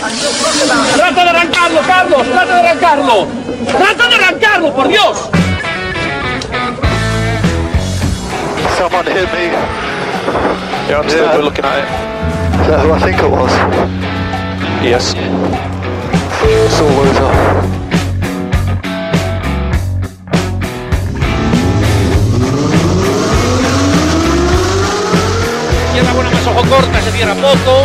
¡Trata de arrancarlo, Carlos! ¡Trata de arrancarlo! ¡Trata de arrancarlo, por Dios! Someone hit me. Yeah, I'm still Yeah. looking at it. Is that who I think it was? Yes. Saw loser. Izquierda buena más ojo corta, se cierra poco.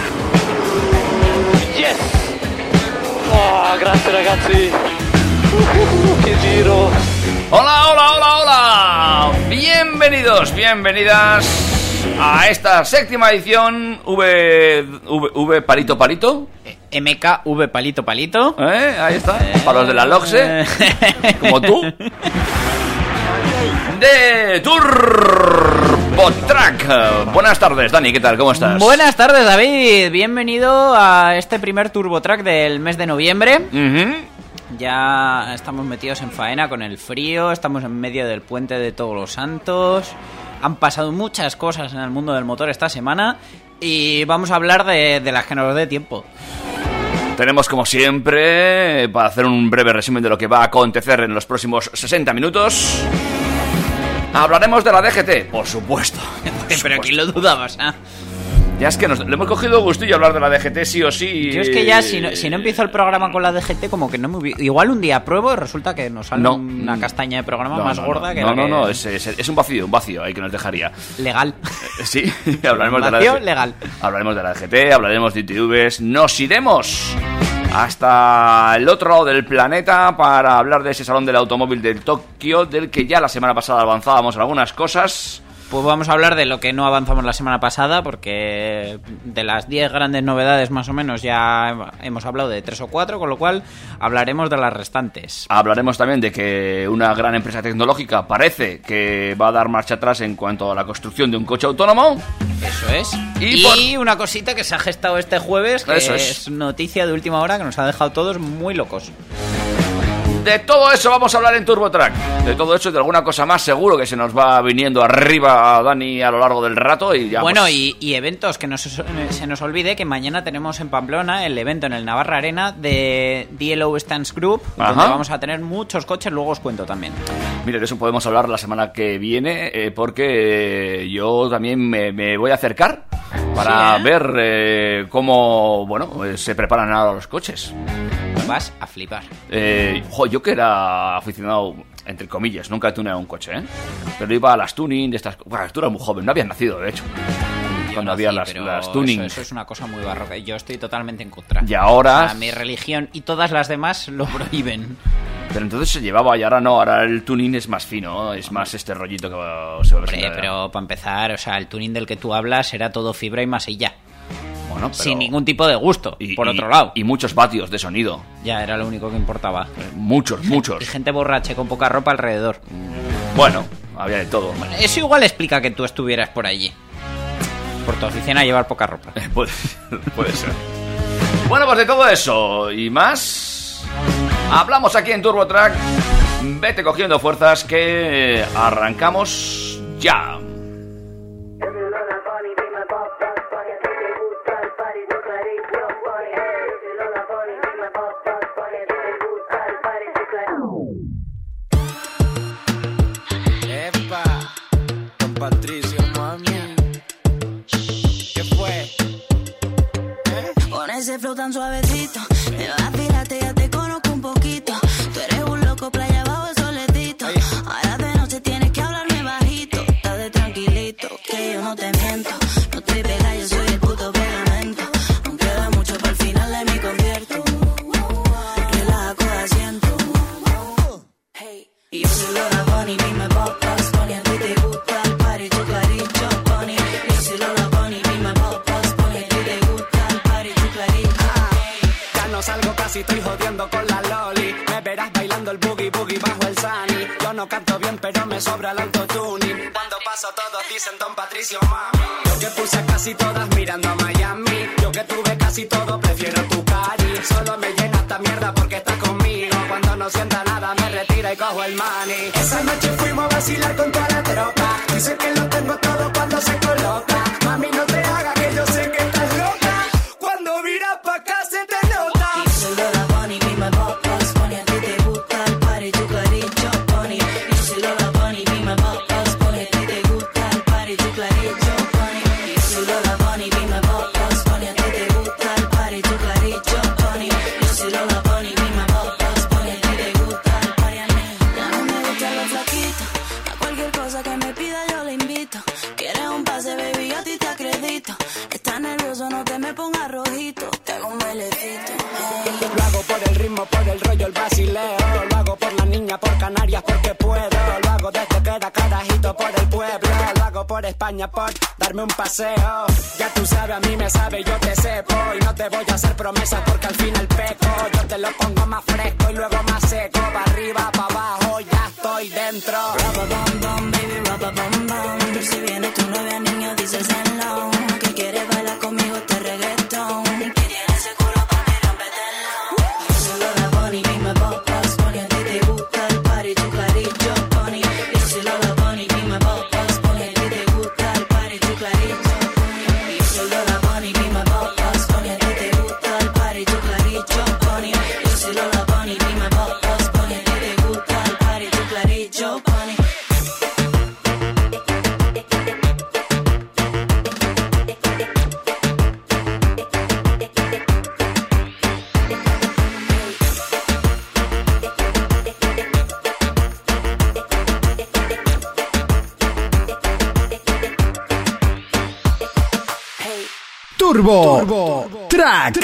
Oh, grazie ragazzi! Uh, che giro! Hola, hola, hola, hola. Bienvenidos, bienvenidas a esta séptima edición V, v, v palito palito. MKV palito palito. ¿Eh? Ahí está. Para los de la LOXE, como tú. De Turbo Track. Buenas tardes, Dani, ¿qué tal? ¿Cómo estás? Buenas tardes, David. Bienvenido a este primer Turbo Track del mes de noviembre. Ya estamos metidos en faena con el frío, estamos en medio del puente de Todos los Santos. Han pasado muchas cosas en el mundo del motor esta semana y vamos a hablar de, de las que nos dé tiempo. Tenemos como siempre, para hacer un breve resumen de lo que va a acontecer en los próximos 60 minutos, hablaremos de la DGT, por supuesto. Pero aquí lo dudabas, ¿ah? Ya es que nos, le hemos cogido gustillo a hablar de la DGT sí o sí. Yo es que ya, si no, si no empiezo el programa con la DGT, como que no me Igual un día pruebo y resulta que nos sale No. una castaña de programa No, más no, gorda no, que no, la no, que- no, es, es- es un vacío, un vacío ahí que nos dejaría. Legal. Eh, Sí, hablaremos de la DGT. legal. Hablaremos de la DGT, hablaremos de ITVs, nos iremos hasta el otro lado del planeta para hablar de ese salón del automóvil de Tokio, del que ya la semana pasada avanzábamos algunas cosas. Pues vamos a hablar de lo que no avanzamos la semana pasada, porque de las 10 grandes novedades más o menos ya hemos hablado de 3 o 4, con lo cual hablaremos de las restantes. Hablaremos también de que una gran empresa tecnológica parece que va a dar marcha atrás en cuanto a la construcción de un coche autónomo. Eso es. Y Y, por- una cosita que se ha gestado este jueves, que Eso es. es. noticia de última hora que nos ha dejado todos muy locos. De todo eso vamos a hablar en TurboTrack. De todo eso y de alguna cosa más seguro que se nos va viniendo arriba a Dani a lo largo del rato y ya Bueno, pues, y, y eventos, que no se, nos olvide que mañana tenemos en Pamplona el evento en el Navarra Arena de DLO Stance Group, donde vamos a tener muchos coches, luego os cuento también. Mire, de eso podemos hablar la semana que viene eh, porque eh, yo también me, me voy a acercar para Sí, ¿eh? ver eh, cómo, bueno, se preparan ahora los coches. Vas a flipar. Eh, jo, yo que era aficionado, entre comillas, nunca he tuneado un coche, ¿eh? Pero iba a las tuning de estas... Bueno, tú eras muy joven, no habías nacido, de hecho. Cuando había Sí, las, las eso- tuning. Eso, es una cosa muy barroca. Yo estoy totalmente en contra. Y ahora- O sea, mi religión y todas las demás lo prohíben. Pero entonces se llevaba y ahora no, ahora el tuning es más fino, es más este rollito que se va a Hombre, presentar. pero para empezar, o sea, el tuning del que tú hablas era todo fibra y masilla. Bueno, pero- Sin ningún tipo de gusto, y- por y- otro lado. Y muchos vatios de sonido. Ya era lo único que importaba. Eh, Muchos, muchos. Y gente borracha con poca ropa alrededor. Bueno, había de todo. Eso igual explica que tú estuvieras por allí. Por tu afición a llevar poca ropa. puede, puede ser. Bueno, pues de todo eso y más, hablamos aquí en TurboTrack. Vete cogiendo fuerzas que arrancamos ya. Ese flow tan suavecito, el. Cuando paso todos dicen Don Patricio, mami. Yo que puse casi todas mirando a Miami. Yo que tuve casi todo, prefiero tu cari. Solo me llena esta mierda porque estás conmigo. Cuando no sienta nada, me retira y cojo el money. Esa noche fuimos a vacilar con toda la tropa. Dice que lo tengo todo cuando se coloca. Mami, no darme un Turbo, Track.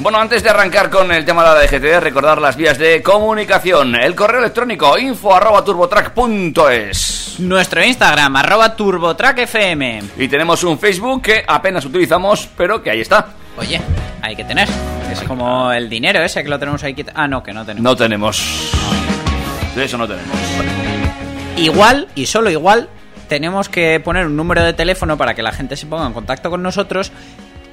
Bueno, antes de arrancar con el tema de la DGT, recordar las vías de comunicación. El correo electrónico info arroba turbotrack.es. Nuestro Instagram, arroba TurboTrackFM. Y tenemos un Facebook que apenas utilizamos, pero que ahí está. Oye, hay que tener. Es como el dinero ese que lo tenemos ahí. Ah, no, que no tenemos. No tenemos. De eso no tenemos. Igual, y solo igual, tenemos que poner un número de teléfono para que la gente se ponga en contacto con nosotros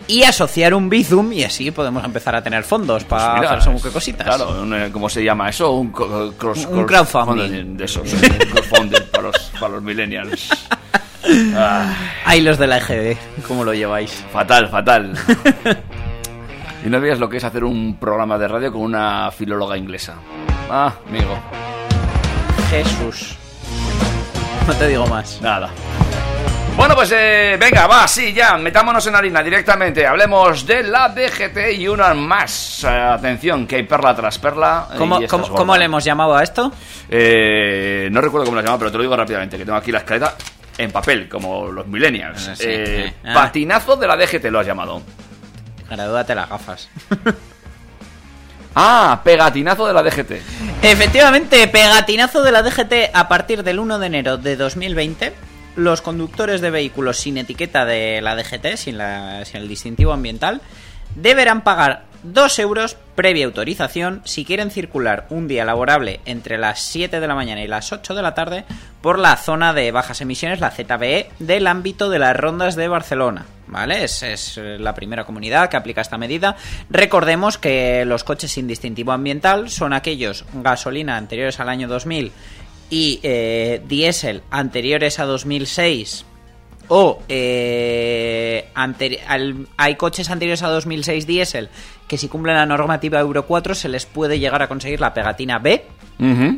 y asociar un Bizum y así podemos empezar a tener fondos para Mira, hacer según qué cositas. Claro, un, eh, ¿cómo se llama eso? Un, co- cross- Un crowdfunding. De esos. un crowdfunding para los, para los millennials. Ah, Ahí los de la EGB, ¿cómo lo lleváis? fatal, fatal. Y no veas lo que es hacer un programa de radio con una filóloga inglesa. Ah, amigo, Jesús. No te digo más. nada. Bueno, pues eh, venga, va, sí, ya, metámonos en harina directamente. Hablemos de la DGT y una más. Eh, atención, que hay perla tras perla. y ¿Cómo, le hemos llamado a esto? Eh, no recuerdo cómo la llamaba, pero te lo digo rápidamente, que tengo aquí la escaleta en papel, como los millennials. Ah, sí. Eh, Ah. Patinazo de la DGT lo has llamado. Gradúate las gafas. Ah, pegatinazo de la DGT. Efectivamente, pegatinazo de la DGT a partir del 1 de enero de 2020. Los conductores de vehículos sin etiqueta de la DGT, sin, la- sin el distintivo ambiental, deberán pagar 2 euros previa autorización si quieren circular un día laborable entre las 7 de la mañana y las 8 de la tarde por la zona de bajas emisiones, la ZBE, del ámbito de las rondas de Barcelona. ¿Vale? Es, eh, la primera comunidad que aplica esta medida. Recordemos que los coches sin distintivo ambiental son aquellos gasolina anteriores al año 2000 y eh, diésel anteriores a 2006 o eh, al- hay coches anteriores a 2006 diésel que si cumplen la normativa Euro 4 se les puede llegar a conseguir la pegatina B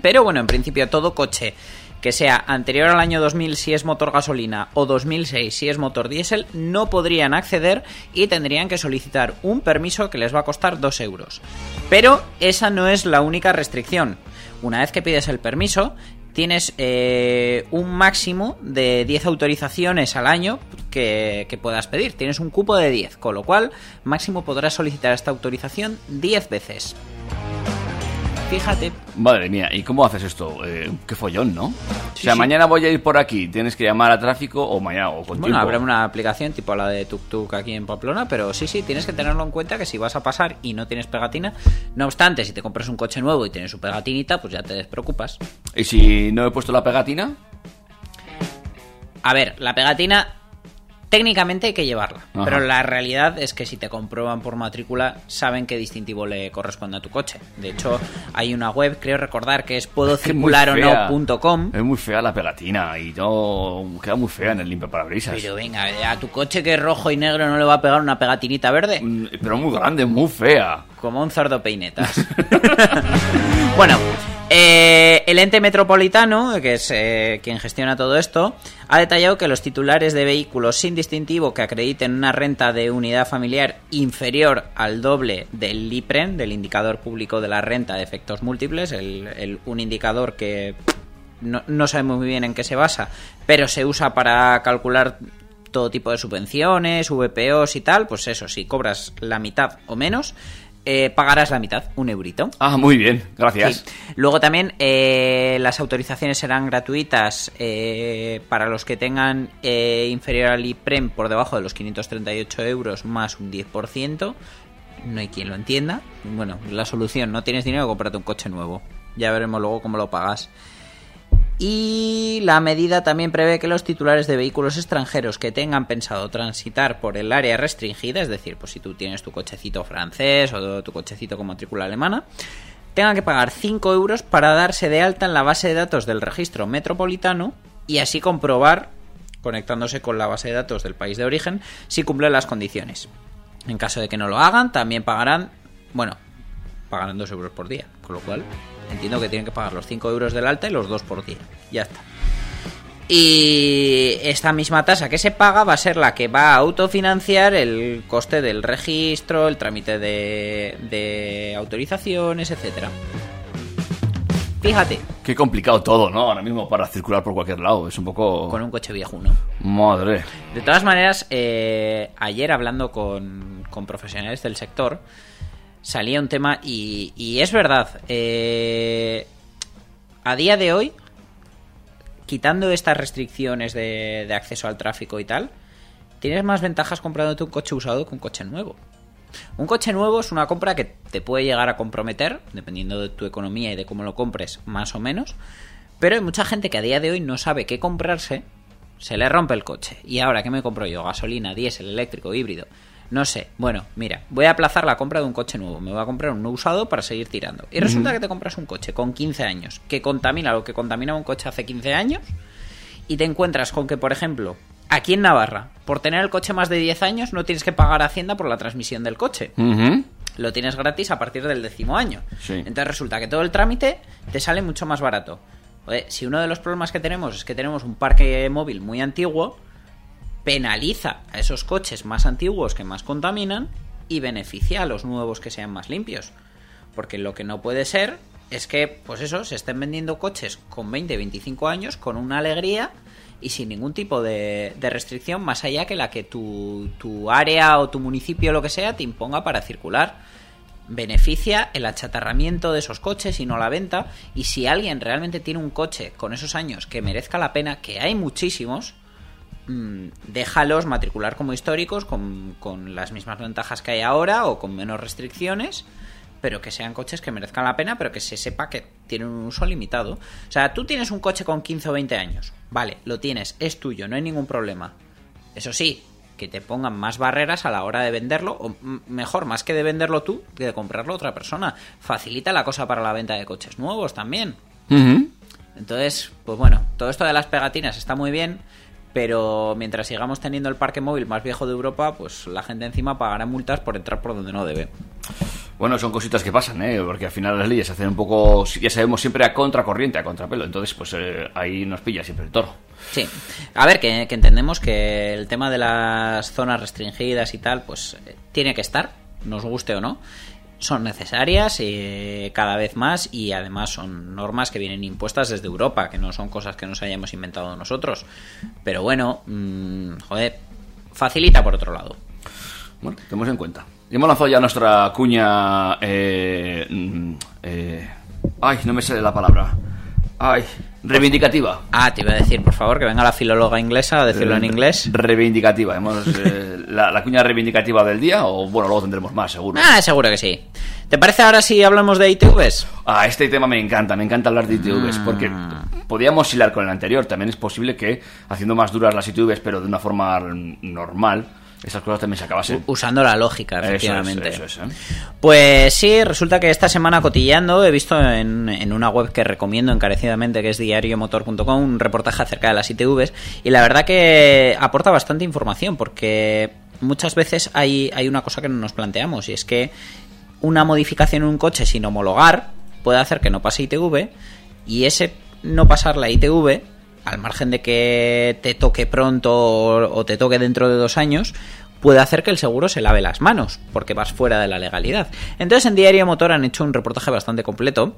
pero bueno, en principio todo coche que sea anterior al año 2000 si es motor gasolina o 2006 si es motor diésel no podrían acceder y tendrían que solicitar un permiso que les va a costar 2 euros. Pero esa no es la única restricción. Una vez que pides el permiso, tienes eh, un máximo de 10 autorizaciones al año que, que puedas pedir. Tienes un cupo de 10, con lo cual máximo podrás solicitar esta autorización 10 veces. Fíjate, Madre mía, ¿y cómo haces esto? Eh, qué follón, ¿no? o sea, sí. mañana voy a ir por aquí, tienes que llamar a tráfico o mañana o con Bueno, habrá una aplicación tipo la de TukTuk aquí en Pamplona, pero sí, sí, tienes que tenerlo en cuenta que si vas a pasar y no tienes pegatina, no obstante, si te compras un coche nuevo y tienes su pegatinita, pues ya te despreocupas. ¿Y si no he puesto la pegatina? A ver, la pegatina técnicamente hay que llevarla, Ajá. pero la realidad es que si te comprueban por matrícula saben qué distintivo le corresponde a tu coche. De hecho, hay una web, creo recordar que es puedo circular o no.com. Es muy fea la pegatina y no queda muy fea en el limpio parabrisas. Pero venga, a tu coche que es rojo y negro no le va a pegar una pegatinita verde. Mm, Pero muy grande, muy fea. Como un cerdo peinetas. bueno, eh, el ente metropolitano, que es eh, quien gestiona todo esto, ha detallado que los titulares de vehículos sin distintivo que acrediten una renta de unidad familiar inferior al doble del IPREN, del indicador público de la renta de efectos múltiples, un indicador que no, no sabemos muy bien en qué se basa, pero se usa para calcular todo tipo de subvenciones, VPOs y tal, pues eso, si cobras la mitad o menos, eh, pagarás la mitad, un eurito. Ah, muy bien, gracias. Sí. Luego también eh, las autorizaciones serán gratuitas eh, para los que tengan eh, inferior al IPREM por debajo de los 538 euros más un 10%. No hay quien lo entienda. Bueno, la solución, no tienes dinero, cómprate un coche nuevo. Ya veremos luego cómo lo pagas. Y la medida también prevé que los titulares de vehículos extranjeros que tengan pensado transitar por el área restringida, es decir, pues si tú tienes tu cochecito francés o tu cochecito con matrícula alemana, tengan que pagar 5 euros para darse de alta en la base de datos del registro metropolitano y así comprobar, conectándose con la base de datos del país de origen, si cumplen las condiciones. En caso de que no lo hagan, también pagarán, bueno, pagarán 2 euros por día, con lo cual entiendo que tienen que pagar los 5 euros del alta y los 2 por día. Ya está. Y esta misma tasa que se paga va a ser la que va a autofinanciar el coste del registro, el trámite de, de autorizaciones, etcétera. Fíjate, Qué complicado todo, ¿no? Ahora mismo para circular por cualquier lado. Es un poco... con un coche viejuno. Madre. De todas maneras, eh, ayer hablando con, con profesionales del sector, salía un tema y, y es verdad. eh, a día de hoy, quitando estas restricciones de, de acceso al tráfico y tal, tienes más ventajas comprándote un coche usado que un coche nuevo. Un coche nuevo es una compra que te puede llegar a comprometer, dependiendo de tu economía y de cómo lo compres, más o menos. Pero hay mucha gente que a día de hoy no sabe qué comprarse, se le rompe el coche. ¿Y ahora qué me compro yo? ¿Gasolina, diésel, eléctrico, híbrido? No sé. Bueno, mira, voy a aplazar la compra de un coche nuevo. Me voy a comprar un no usado para seguir tirando. Y resulta que te compras un coche con 15 años, que contamina lo que contaminaba un coche hace 15 años, y te encuentras con que, por ejemplo, aquí en Navarra, por tener el coche más de 10 años, no tienes que pagar Hacienda por la transmisión del coche. Lo tienes gratis a partir del décimo año. Sí. Entonces resulta que todo el trámite te sale mucho más barato. Si uno de los problemas que tenemos es que tenemos un parque móvil muy antiguo, penaliza a esos coches más antiguos que más contaminan y beneficia a los nuevos que sean más limpios. Porque lo que no puede ser es que, pues eso, se estén vendiendo coches con 20, 25 años con una alegría y sin ningún tipo de, restricción más allá que la que tu, tu área o tu municipio, lo que sea, te imponga para circular. Beneficia el achatarramiento de esos coches y no la venta. Y si alguien realmente tiene un coche con esos años que merezca la pena, que hay muchísimos, déjalos matricular como históricos con, con las mismas ventajas que hay ahora o con menos restricciones, pero que sean coches que merezcan la pena, pero que se sepa que tienen un uso limitado. O sea, tú tienes un coche con 15 o 20 años, vale, lo tienes, es tuyo, no hay ningún problema. Eso sí, que te pongan más barreras a la hora de venderlo, o mejor, más que de venderlo tú, que de comprarlo otra persona. Facilita la cosa para la venta de coches nuevos también. Entonces, pues bueno, todo esto de las pegatinas está muy bien, pero mientras sigamos teniendo el parque móvil más viejo de Europa, pues la gente encima pagará multas por entrar por donde no debe. Bueno, son cositas que pasan, ¿eh? Porque al final las leyes se hacen un poco, ya sabemos, siempre a contracorriente, a contrapelo. Entonces, pues eh, ahí nos pilla siempre el toro. Sí, a ver, que, que entendemos que el tema de las zonas restringidas y tal, pues eh, tiene que estar, nos guste o no. Son necesarias eh, cada vez más y además son normas que vienen impuestas desde Europa, que no son cosas que nos hayamos inventado nosotros. Pero bueno, mm, joder, facilita por otro lado. Bueno, tenemos en cuenta. Y hemos lanzado ya nuestra cuña. Eh, mm, eh, Ay, no me sale la palabra. Ay, reivindicativa. Ah, te iba a decir, por favor, que venga la filóloga inglesa a decirlo en inglés. Reivindicativa. Hemos, eh, la, la cuña reivindicativa del día, o bueno, luego tendremos más, seguro. Ah, seguro que sí. ¿Te parece ahora si hablamos de ITVs? Ah, este tema me encanta, me encanta hablar de ITVs, porque podíamos hilar con el anterior. También es posible que, haciendo más duras las ITVs, pero de una forma normal, esas cosas también se acabasen. Usando la lógica, Eso es, efectivamente. eso es, ¿eh? Pues sí, resulta que esta semana cotilleando he visto en, en una web que recomiendo encarecidamente, que es diariomotor.com, un reportaje acerca de las ITVs y la verdad que aporta bastante información porque muchas veces hay, hay una cosa que no nos planteamos y es que una modificación en un coche sin homologar puede hacer que no pase ITV y ese no pasar la ITV al margen de que te toque pronto o, o te toque dentro de dos años, puede hacer que el seguro se lave las manos, porque vas fuera de la legalidad. Entonces en Diario Motor han hecho un reportaje bastante completo.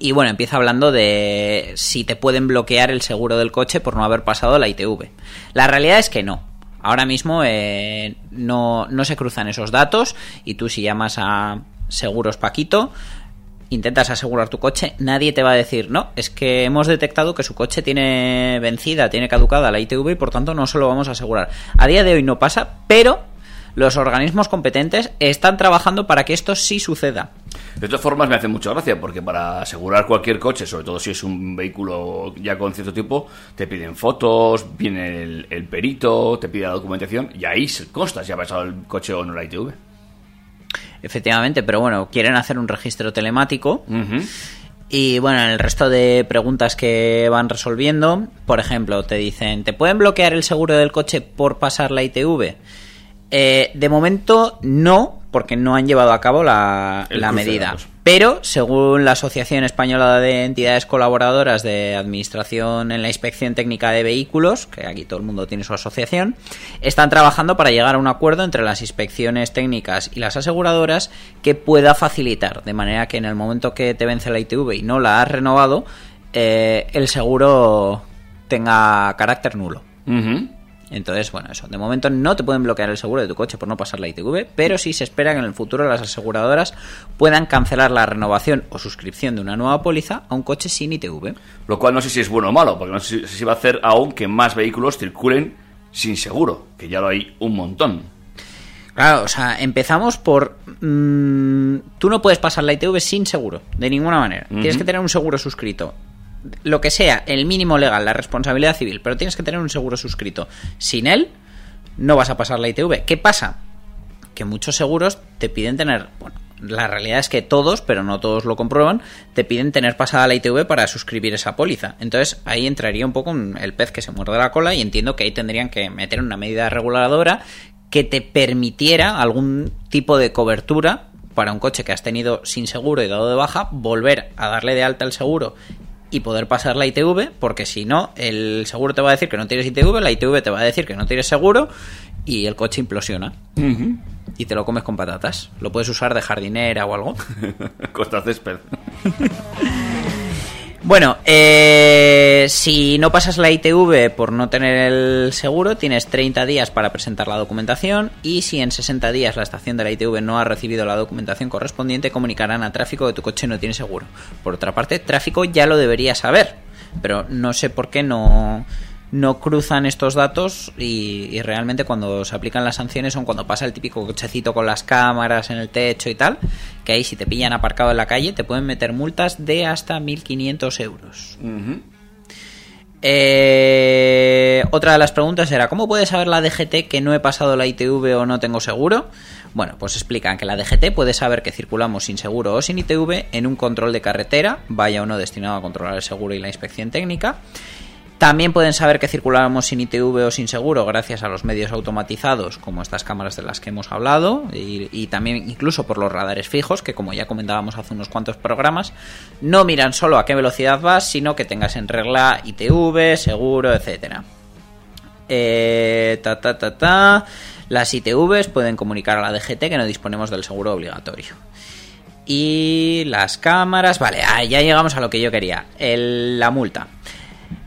Y bueno, empieza hablando de si te pueden bloquear el seguro del coche por no haber pasado la ITV. La realidad es que no. Ahora mismo eh, no, no se cruzan esos datos y tú si llamas a Seguros Paquito, intentas asegurar tu coche, nadie te va a decir, no, es que hemos detectado que su coche tiene vencida, tiene caducada la ITV y por tanto no se lo vamos a asegurar. A día de hoy no pasa, pero los organismos competentes están trabajando para que esto sí suceda. De todas formas, me hace mucha gracia porque para asegurar cualquier coche, sobre todo si es un vehículo ya con cierto tipo, te piden fotos, viene el, perito, te pide la documentación y ahí se consta si ha pasado el coche o no la ITV. Efectivamente, pero bueno, quieren hacer un registro telemático. Y bueno, en el resto de preguntas que van resolviendo, por ejemplo, te dicen, ¿te pueden bloquear el seguro del coche por pasar la ITV? Eh, de momento no, porque no han llevado a cabo la, medida. Pero, según la Asociación Española de Entidades Colaboradoras de Administración en la Inspección Técnica de Vehículos, que aquí todo el mundo tiene su asociación, están trabajando para llegar a un acuerdo entre las inspecciones técnicas y las aseguradoras que pueda facilitar, de manera que en el momento que te vence la ITV y no la has renovado, eh, el seguro tenga carácter nulo. Ujú. Entonces, bueno, eso. De momento no te pueden bloquear el seguro de tu coche por no pasar la ITV, pero sí se espera que en el futuro las aseguradoras puedan cancelar la renovación o suscripción de una nueva póliza a un coche sin ITV. Lo cual no sé si es bueno o malo, porque no sé si- va a hacer aún que más vehículos circulen sin seguro, que ya lo hay un montón. Claro, o sea, empezamos por... mm, tú no puedes pasar la ITV sin seguro, de ninguna manera. Tienes que tener un seguro suscrito. Lo que sea, el mínimo legal, la responsabilidad civil, pero tienes que tener un seguro suscrito. Sin él, no vas a pasar la ITV. ¿Qué pasa? Que muchos seguros te piden tener... Bueno, la realidad es que todos, pero no todos lo comprueban, te piden tener pasada la ITV para suscribir esa póliza. Entonces ahí entraría un poco el pez que se muerde la cola y entiendo que ahí tendrían que meter una medida reguladora que te permitiera algún tipo de cobertura para un coche que has tenido sin seguro y dado de baja, volver a darle de alta el seguro y poder pasar la ITV, porque si no, el seguro te va a decir que no tienes ITV, la ITV te va a decir que no tienes seguro y el coche implosiona. Y te lo comes con patatas. Lo puedes usar de jardinera o algo. Costa césped. Bueno, eh, si no pasas la ITV por no tener el seguro, tienes 30 días para presentar la documentación y si en 60 días la estación de la ITV no ha recibido la documentación correspondiente, comunicarán a tráfico que tu coche no tiene seguro. Por otra parte, tráfico ya lo debería saber, pero no sé por qué no, no cruzan estos datos y, y realmente cuando se aplican las sanciones son cuando pasa el típico cochecito con las cámaras en el techo y tal, que ahí si te pillan aparcado en la calle te pueden meter multas de hasta 1.500 euros. Eh, otra de las preguntas era, ¿cómo puede saber la DGT que no he pasado la ITV o no tengo seguro? Bueno, pues explican que la DGT puede saber que circulamos sin seguro o sin ITV en un control de carretera, vaya o no destinado a controlar el seguro y la inspección técnica. También pueden saber que circulamos sin ITV o sin seguro gracias a los medios automatizados, como estas cámaras de las que hemos hablado, y, también incluso por los radares fijos, que como ya comentábamos hace unos cuantos programas, no miran solo a qué velocidad vas, sino que tengas en regla ITV, seguro, etcétera. Eh, ta, ta, ta, ta. Las ITVs pueden comunicar a la DGT que no disponemos del seguro obligatorio. Y las cámaras, vale, ya llegamos a lo que yo quería, la multa.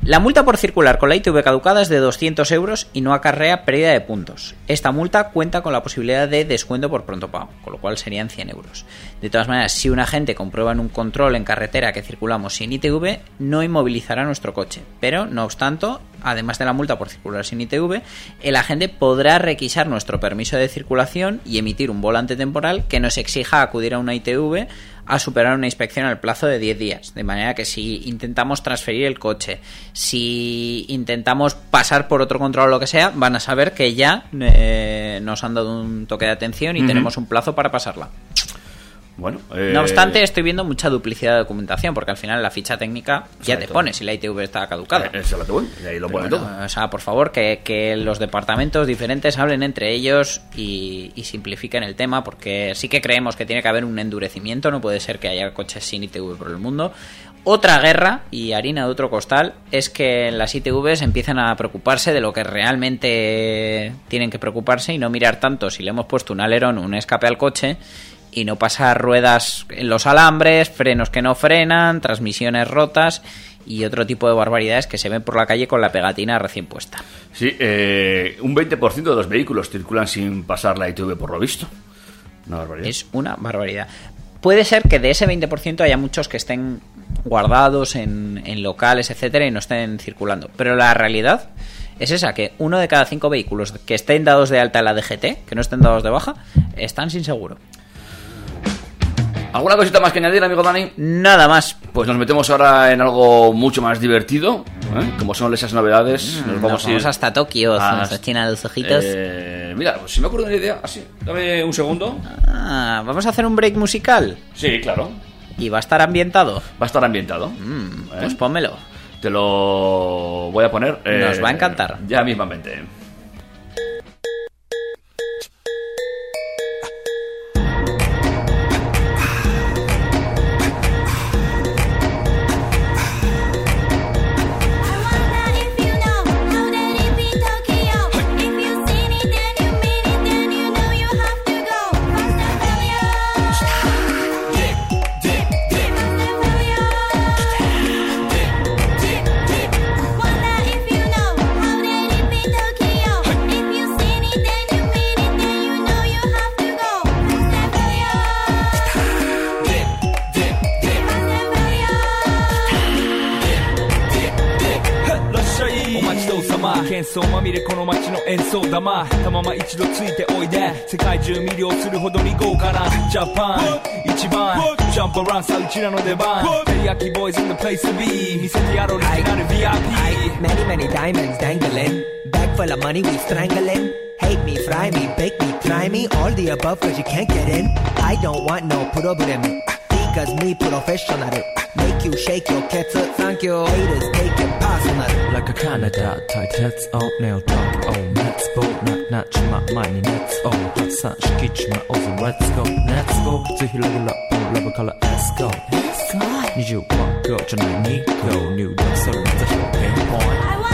La multa por circular con la ITV caducada es de 200 euros y no acarrea pérdida de puntos. Esta multa cuenta con la posibilidad de descuento por pronto pago, con lo cual serían 100 euros. De todas maneras, si un agente comprueba en un control en carretera que circulamos sin ITV, no inmovilizará nuestro coche. Pero, no obstante, además de la multa por circular sin ITV, el agente podrá requisar nuestro permiso de circulación y emitir un volante temporal que nos exija acudir a una ITV a superar una inspección al plazo de 10 días. De manera que si intentamos transferir el coche, si intentamos pasar por otro control o lo que sea, van a saber que ya eh, nos han dado un toque de atención y tenemos un plazo para pasarla. Bueno, eh, No obstante, estoy viendo mucha duplicidad de documentación, porque al final la ficha técnica ya te pone si la ITV está caducada. eh, eso que voy, y ahí lo pone Bueno, todo. O sea, por favor, que, que los departamentos diferentes hablen entre ellos y, y simplifiquen el tema, porque sí que creemos que tiene que haber un endurecimiento, no puede ser que haya coches sin ITV por el mundo. Otra guerra y harina de otro costal es que las ITVs empiezan a preocuparse de lo que realmente tienen que preocuparse y no mirar tanto si le hemos puesto un alerón o un escape al coche y no pasar ruedas en los alambres, frenos que no frenan, transmisiones rotas y otro tipo de barbaridades que se ven por la calle con la pegatina recién puesta. Sí, eh, un 20% de los vehículos circulan sin pasar la ITV por lo visto. Una barbaridad. Es una barbaridad. Puede ser que de ese 20% haya muchos que estén guardados en, en locales, etcétera, y no estén circulando. Pero la realidad es esa, que uno de cada cinco vehículos que estén dados de alta en la DGT, que no estén dados de baja, están sin seguro. ¿Alguna cosita más que añadir, amigo Dani? Nada más. Pues nos metemos ahora en algo mucho más divertido, ¿eh? como son esas novedades. nos Nos vamos, a ir vamos hasta Tokio, hasta China de los ojitos. Eh, mira, pues si me acuerdo de una idea, así, dame un segundo. Ah, vamos a hacer un break musical. Sí, claro, Y va a estar ambientado. va a estar ambientado. Mm, ¿Eh? Pues pónmelo. Te lo voy a poner. eh, Nos va a encantar. Ya mismamente. 演奏玉たまま一度ついておいで世界中魅了するほどに豪華なジャパン一番ジャンプアランさうちらの出番テリヤキボーイズ in the place to be 見せてやろうオリジナル VIP Many, many diamonds dangling. Bag full of money, we strangling. Hate me, fry me, bake me, try me. All the above, cause you can't get in. I don't want no problem. Because me professional. Make you shake your cats up. Thank you. Haters take it personal. Like a Canada tight heads on nail talk oh let's go ななちま前に Let's go 発散しきちまおうぜ Let's go Let's go 靴広げラップラブから Let's go 20万個じゃない2個入力それまた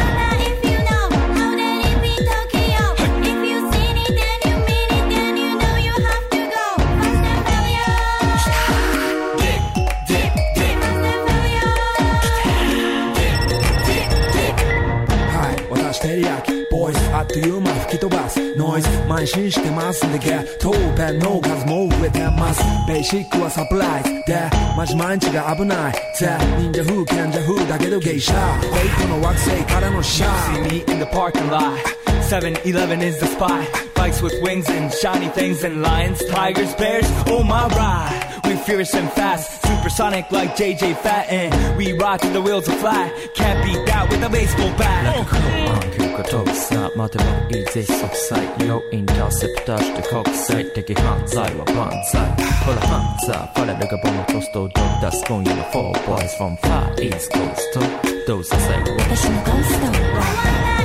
飛ばすノイズ慢心してますんでゲットペンの数も増えてますベーシックはサプライズでマジ毎日が危ないぜ忍者風賢者風だけどゲイシャフェイクの惑星からのシャー See me in the parking lot 7-Eleven is the spot Bikes with wings and shiny things and lions, tigers, bears, oh my ride We fierce and fast, supersonic like JJ Fatten We ride till the wheels are flat Can't beat that with a baseball bat 暗記が 遠くさまでもいいぜ即歳よインターセプターして国際的犯罪は万歳ほらハンザーファレルがボムトストを出す今夜の Four boys from far east coast どうさせ私のゴースト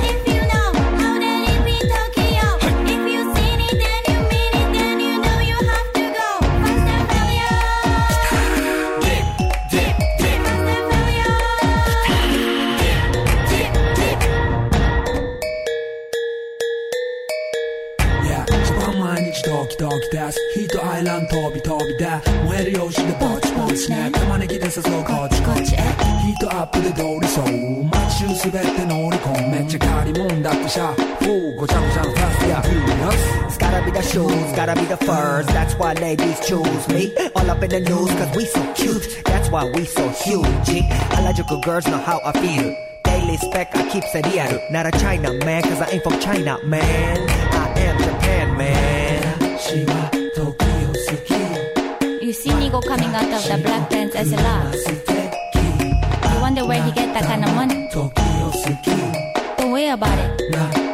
もんだってさフーごちゃごちゃのファストやフューリアス It's gotta be the shoes, gotta be the furs. That's why ladies choose me. All up in the news, cause we so cute. That's why we so huge. Harajuku girls know how I feel. Daily spec, I keep it real. Not a China man, cause I ain't from China, man. I am Japan, man. 私は時を好き You see Nigo coming out of the black pants as a lot. You wonder where he get that kind of money. 時を about it. な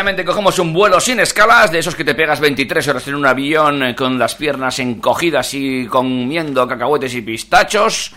Rápidamente cogemos un vuelo sin escalas, de esos que te pegas 23 horas en un avión eh, con las piernas encogidas y comiendo cacahuetes y pistachos.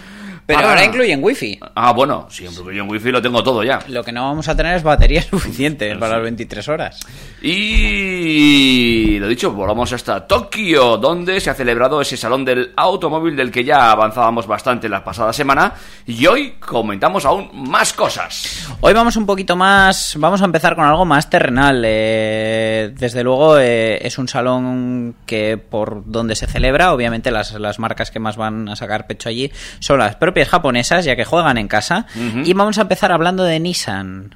Pero Para- ahora incluyen wifi. Ah, bueno, siempre que yo en wifi lo tengo todo ya. Lo que no vamos a tener es batería suficiente para las 23 horas. Y lo dicho, volvamos hasta Tokio, donde se ha celebrado ese salón del automóvil del que ya avanzábamos bastante la pasada semana. Y hoy comentamos aún más cosas. Hoy vamos un poquito más, vamos a empezar con algo más terrenal. Eh, desde luego eh, es un salón que por donde se celebra, obviamente las, las marcas que más van a sacar pecho allí son las propias japonesas, ya que juegan en casa. Y vamos a empezar hablando de Nissan.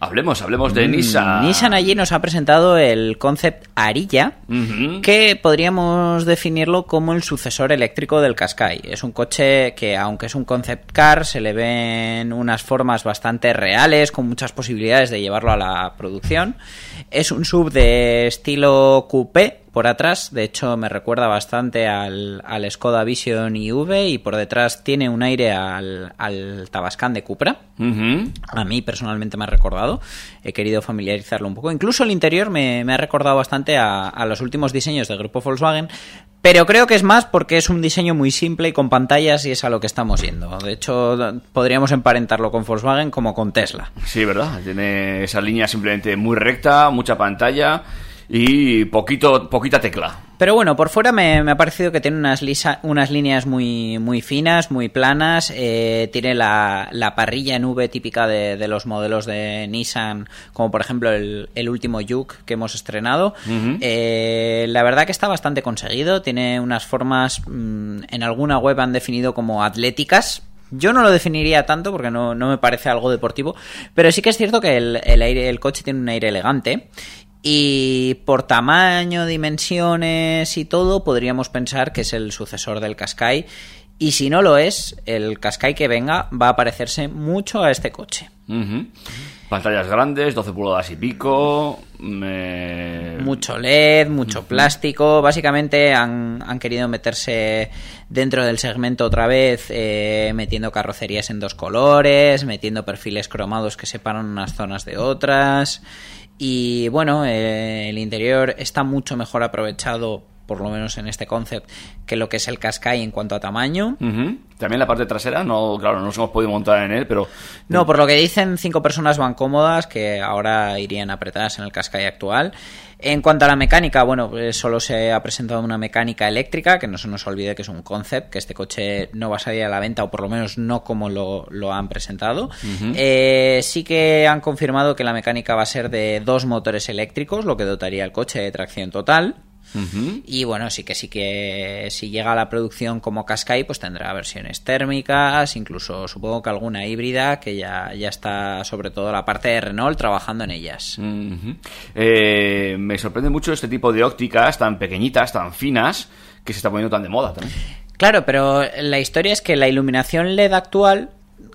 Hablemos, hablemos de Mm, Nissan. Nissan allí nos ha presentado el concept Arilla, que podríamos definirlo como el sucesor eléctrico del Qashqai. Es un coche que, aunque es un concept car, se le ven unas formas bastante reales, con muchas posibilidades de llevarlo a la producción. Es un sub de estilo coupé por atrás, de hecho me recuerda bastante al, al Skoda Vision IV y por detrás tiene un aire al, al Tabascan de Cupra. A mí personalmente me ha recordado, he querido familiarizarlo un poco. Incluso el interior me, me ha recordado bastante a, a los últimos diseños del grupo Volkswagen, pero creo que es más porque es un diseño muy simple y con pantallas y es a lo que estamos yendo. De hecho, podríamos emparentarlo con Volkswagen como con Tesla. Sí, ¿verdad? Tiene esa línea simplemente muy recta, mucha pantalla y poquito, poquita tecla. Pero bueno, por fuera me, me ha parecido que tiene unas, lisa- unas líneas muy, muy finas, muy planas. eh, tiene la, la parrilla en V típica de, de los modelos de Nissan, como por ejemplo el, el último Juke que hemos estrenado. Eh, la verdad que está bastante conseguido. Tiene unas formas, mm, en alguna web han definido como atléticas. Yo no lo definiría tanto porque no, no me parece algo deportivo, pero sí que es cierto que el, el aire, el coche tiene un aire elegante. Y por tamaño, dimensiones y todo, podríamos pensar que es el sucesor del Qashqai. Y si no lo es, el Qashqai que venga va a parecerse mucho a este coche. Pantallas grandes, 12 pulgadas y pico. me- Mucho LED, mucho plástico. Básicamente han, han querido meterse dentro del segmento otra vez, eh, metiendo carrocerías en dos colores, metiendo perfiles cromados que separan unas zonas de otras. Y bueno, eh, el interior está mucho mejor aprovechado, por lo menos en este concept, que lo que es el Qashqai en cuanto a tamaño. También la parte trasera, no, claro, no nos hemos podido montar en él, pero No, por lo que dicen, cinco personas van cómodas, que ahora irían apretadas en el Qashqai actual. En cuanto a la mecánica, bueno, pues solo se ha presentado una mecánica eléctrica, que no se nos olvide que es un concept, que este coche no va a salir a la venta, o por lo menos no como lo, lo han presentado. Eh, sí que han confirmado que la mecánica va a ser de dos motores eléctricos, lo que dotaría el coche de tracción total. Y bueno, sí que sí que si llega a la producción como Qashqai, pues tendrá versiones térmicas, incluso supongo que alguna híbrida, que ya, ya está sobre todo la parte de Renault trabajando en ellas. Eh, me sorprende mucho este tipo de ópticas tan pequeñitas, tan finas, que se está poniendo tan de moda también. Claro, pero la historia es que la iluminación LED actual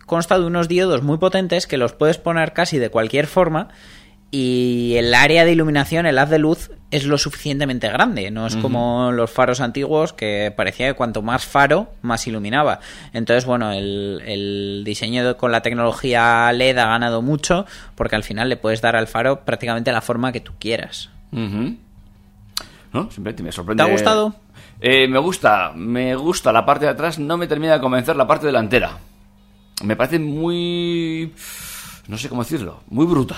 consta de unos diodos muy potentes que los puedes poner casi de cualquier forma y el área de iluminación, el haz de luz, es lo suficientemente grande. No es como los faros antiguos que parecía que cuanto más faro, más iluminaba. Entonces, bueno, el, el diseño de- con la tecnología LED ha ganado mucho porque al final le puedes dar al faro prácticamente la forma que tú quieras. ¿No? Siempre me sorprende. ¿Te ha gustado? Eh, me gusta, me gusta la parte de atrás, no me termina de convencer la parte delantera. Me parece muy... no sé cómo decirlo, muy bruta.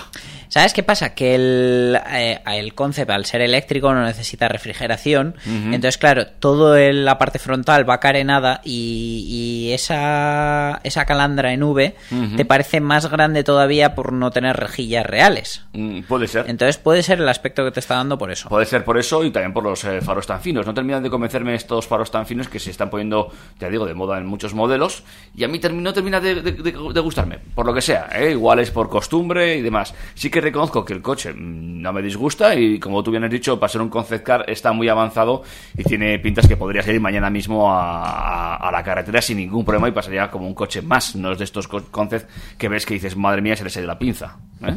¿Sabes qué pasa? Que el, eh, el concept, al ser eléctrico, no necesita refrigeración. Entonces, claro, toda la parte frontal va carenada y, y esa, esa calandra en V te parece más grande todavía por no tener rejillas reales. Mm, puede ser. Entonces puede ser el aspecto que te está dando por eso. Puede ser por eso y también por los eh, faros tan finos. No terminan de convencerme estos faros tan finos que se están poniendo, ya digo, de moda en muchos modelos. Y a mí termi- no termina de, de- de- de gustarme, por lo que sea. ¿eh? Igual es por costumbre y demás. Sí que reconozco que el coche mm, no me disgusta y como tú bien has dicho, para ser un concept car está muy avanzado y tiene pintas que podría salir mañana mismo a, la carretera sin ningún problema y pasaría como un coche más. No es de estos co- concept que ves que dices, madre mía, se le sale la pinza. ¿eh?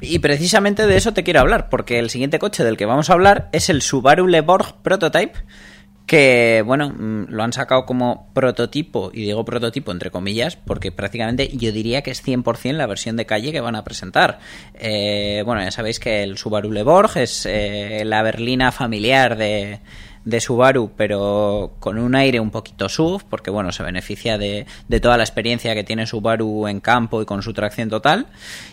Y precisamente de eso te quiero hablar, porque el siguiente coche del que vamos a hablar es el Subaru Leborg Prototype, que, bueno, mm, lo han sacado como prototipo, y digo prototipo entre comillas, porque prácticamente yo diría que es 100% la versión de calle que van a presentar. Eh, bueno, ya sabéis que el Subaru Leborg es eh, la berlina familiar de, de Subaru, pero con un aire un poquito SUV, porque bueno, se beneficia de, de toda la experiencia que tiene Subaru en campo y con su tracción total.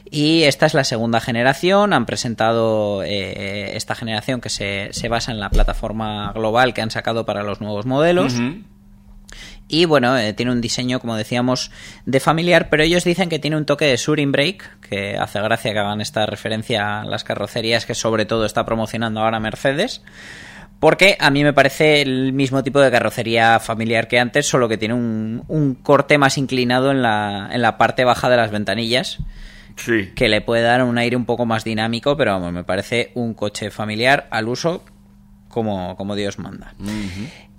Y esta es la segunda generación, han presentado eh, esta generación que se, se basa en la plataforma global que han sacado para los nuevos modelos. Y bueno, eh, tiene un diseño, como decíamos, de familiar, pero ellos dicen que tiene un toque de Surin Break, que hace gracia que hagan esta referencia a las carrocerías que sobre todo está promocionando ahora Mercedes. Porque a mí me parece el mismo tipo de carrocería familiar que antes, solo que tiene un, un corte más inclinado en la, en la parte baja de las ventanillas. Sí. Que le puede dar un aire un poco más dinámico, pero vamos, me parece un coche familiar al uso como, como Dios manda.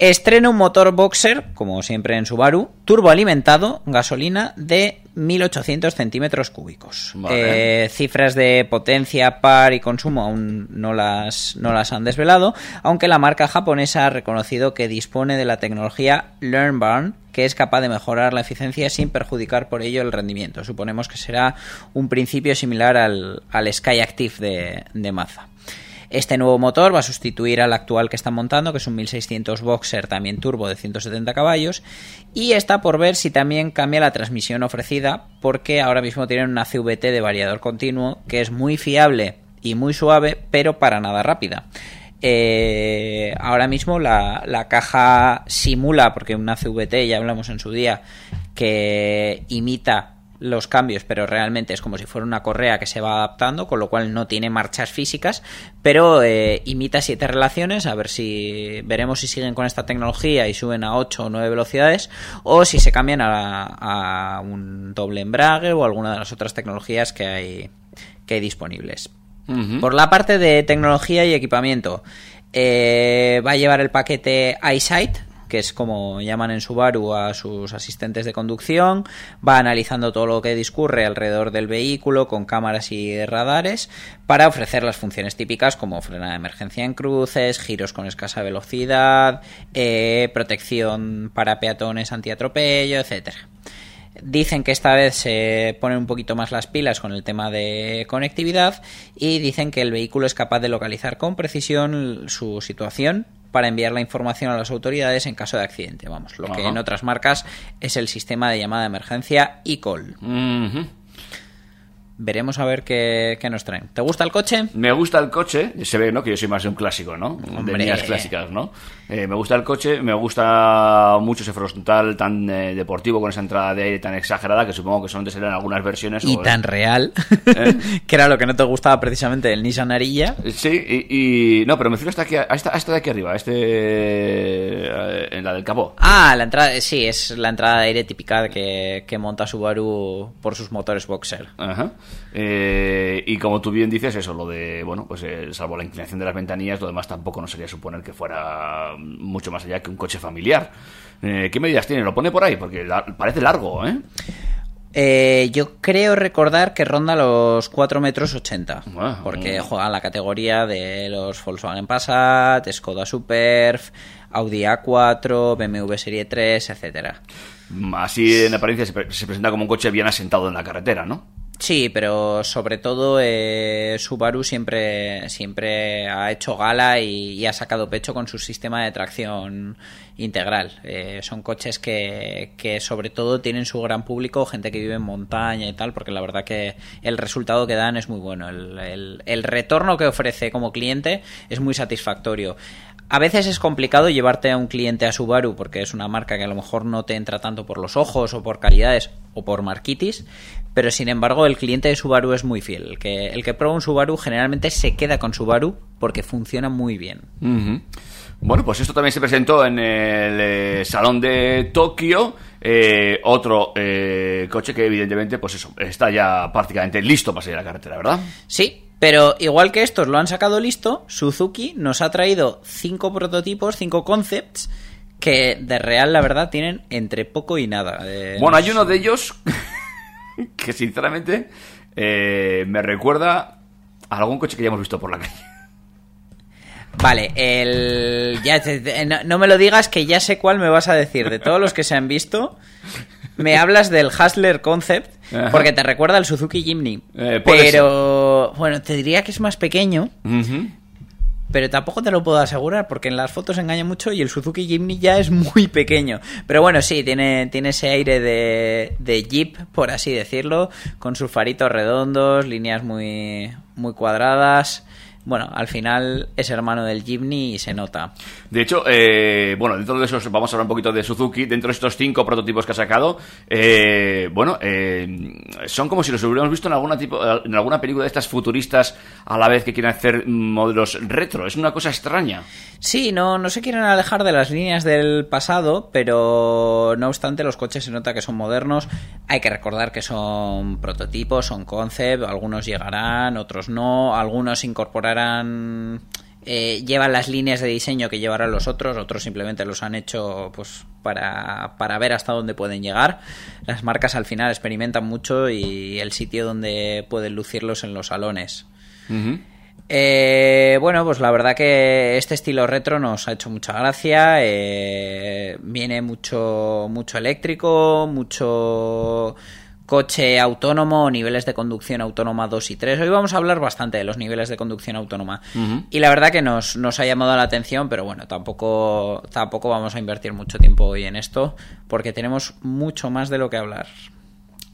Estrena un motor boxer, como siempre en Subaru, turboalimentado, gasolina de 1800 centímetros cúbicos. Vale. Eh, cifras de potencia, par y consumo aún no las, no las han desvelado, aunque la marca japonesa ha reconocido que dispone de la tecnología LearnBurn, que es capaz de mejorar la eficiencia sin perjudicar por ello el rendimiento. Suponemos que será un principio similar al, al Sky Active de, de Mazda. Este nuevo motor va a sustituir al actual que están montando, que es un 1600 Boxer también turbo de 170 caballos, y está por ver si también cambia la transmisión ofrecida, porque ahora mismo tienen una CVT de variador continuo que es muy fiable y muy suave, pero para nada rápida. Eh, ahora mismo la, la caja simula, porque una CVT, ya hablamos en su día, que imita los cambios, pero realmente es como si fuera una correa que se va adaptando, con lo cual no tiene marchas físicas, pero eh, imita siete relaciones, a ver si veremos si siguen con esta tecnología y suben a 8 o 9 velocidades, o si se cambian a, a un doble embrague o alguna de las otras tecnologías que hay, que hay disponibles. Por la parte de tecnología y equipamiento, eh, va a llevar el paquete iSight, que es como llaman en Subaru a sus asistentes de conducción, va analizando todo lo que discurre alrededor del vehículo con cámaras y radares para ofrecer las funciones típicas como frena de emergencia en cruces, giros con escasa velocidad, eh, protección para peatones antiatropello, etcétera. Dicen que esta vez se ponen un poquito más las pilas con el tema de conectividad y dicen que el vehículo es capaz de localizar con precisión su situación para enviar la información a las autoridades en caso de accidente. Vamos, lo que en otras marcas es el sistema de llamada de emergencia e-call. Veremos a ver qué, qué nos traen. ¿Te gusta el coche? Me gusta el coche, se ve, ¿no? Que yo soy más de un clásico, ¿no? Hombre. De líneas clásicas, ¿no? Eh, me gusta el coche, me gusta mucho ese frontal tan eh, deportivo con esa entrada de aire tan exagerada que supongo que solamente será en algunas versiones. Y o- tan real, ¿Eh? que era lo que no te gustaba precisamente del Nissan Arilla. Sí, y, y- no, pero me refiero hasta aquí, a esta, a esta de aquí arriba, este, eh, en la del capó. Ah, la entrada, sí, es la entrada de aire típica que, que monta Subaru por sus motores boxer. Ajá. Eh, y como tú bien dices, eso, lo de, bueno, pues eh, salvo la inclinación de las ventanillas, lo demás tampoco no sería suponer que fuera mucho más allá que un coche familiar. Eh, ¿Qué medidas tiene? Lo pone por ahí, porque la- parece largo, ¿eh? Eh, yo creo recordar que ronda los 4 metros 80. Bueno, porque juega en la categoría de los Volkswagen Passat, Skoda Superb, Audi A4, BMW Serie 3, etcétera. Así en apariencia se, pre- se presenta como un coche bien asentado en la carretera, ¿no? Sí, pero sobre todo eh, Subaru siempre, siempre ha hecho gala y, ha sacado pecho con su sistema de tracción integral. Eh, son coches que, que sobre todo tienen su gran público, gente que vive en montaña y tal, porque la verdad que el resultado que dan es muy bueno. El, el- el retorno que ofrece como cliente es muy satisfactorio. A veces es complicado llevarte a un cliente a Subaru porque es una marca que a lo mejor no te entra tanto por los ojos o por calidades o por marquitis, pero sin embargo el cliente de Subaru es muy fiel. El que, el que prueba un Subaru generalmente se queda con Subaru porque funciona muy bien. Bueno, pues esto también se presentó en el eh, Salón de Tokio. eh, otro eh, coche que evidentemente, pues eso, está ya prácticamente listo para salir a la carretera, ¿verdad? Sí, pero igual que estos lo han sacado listo, Suzuki nos ha traído cinco prototipos, cinco concepts que de real la verdad tienen entre poco y nada. Eh, Bueno, hay uno de ellos que sinceramente eh, me recuerda a algún coche que ya hemos visto por la calle. Vale, el... Ya te- no, no me lo digas que ya sé cuál me vas a decir. De todos los que se han visto, me hablas del Hustler Concept, porque te recuerda al Suzuki Jimny. Eh, pero, bueno, te diría que es más pequeño. Pero tampoco te lo puedo asegurar, porque en las fotos engaña mucho y el Suzuki Jimny ya es muy pequeño. Pero bueno, sí, tiene, tiene ese aire de, de Jeep, por así decirlo, con sus faritos redondos, líneas muy, muy cuadradas. Bueno, al final es hermano del Jimny y se nota. De hecho, eh, bueno, dentro de esos vamos a hablar un poquito de Suzuki. Dentro de estos cinco prototipos que ha sacado, eh, bueno, eh, son como si los hubiéramos visto en alguna tipo, en alguna película de estas futuristas a la vez que quieren hacer modelos retro. Es una cosa extraña. Sí, no, no se quieren alejar de las líneas del pasado, pero no obstante los coches se nota que son modernos. Hay que recordar que son prototipos, son concept, algunos llegarán, otros no, algunos incorporarán... eh, llevan las líneas de diseño que llevarán los otros, otros simplemente los han hecho pues para, para ver hasta dónde pueden llegar. Las marcas al final experimentan mucho y el sitio donde pueden lucirlos en los salones. Eh, bueno, pues la verdad que este estilo retro nos ha hecho mucha gracia. eh, viene mucho, mucho eléctrico, mucho coche autónomo, niveles de conducción autónoma 2 y 3. Hoy vamos a hablar bastante de los niveles de conducción autónoma. Y la verdad que nos, nos ha llamado la atención, pero bueno, tampoco, tampoco vamos a invertir mucho tiempo hoy en esto, porque tenemos mucho más de lo que hablar.